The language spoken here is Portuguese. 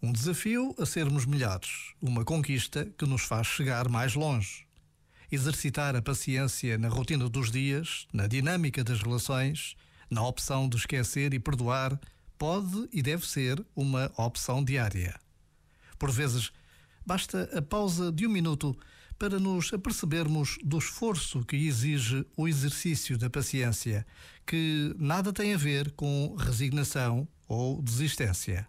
Um desafio a sermos melhores, uma conquista que nos faz chegar mais longe. Exercitar a paciência na rotina dos dias, na dinâmica das relações, na opção de esquecer e perdoar, pode e deve ser uma opção diária. Por vezes, basta a pausa de um minuto para nos apercebermos do esforço que exige o exercício da paciência, que nada tem a ver com resignação ou desistência.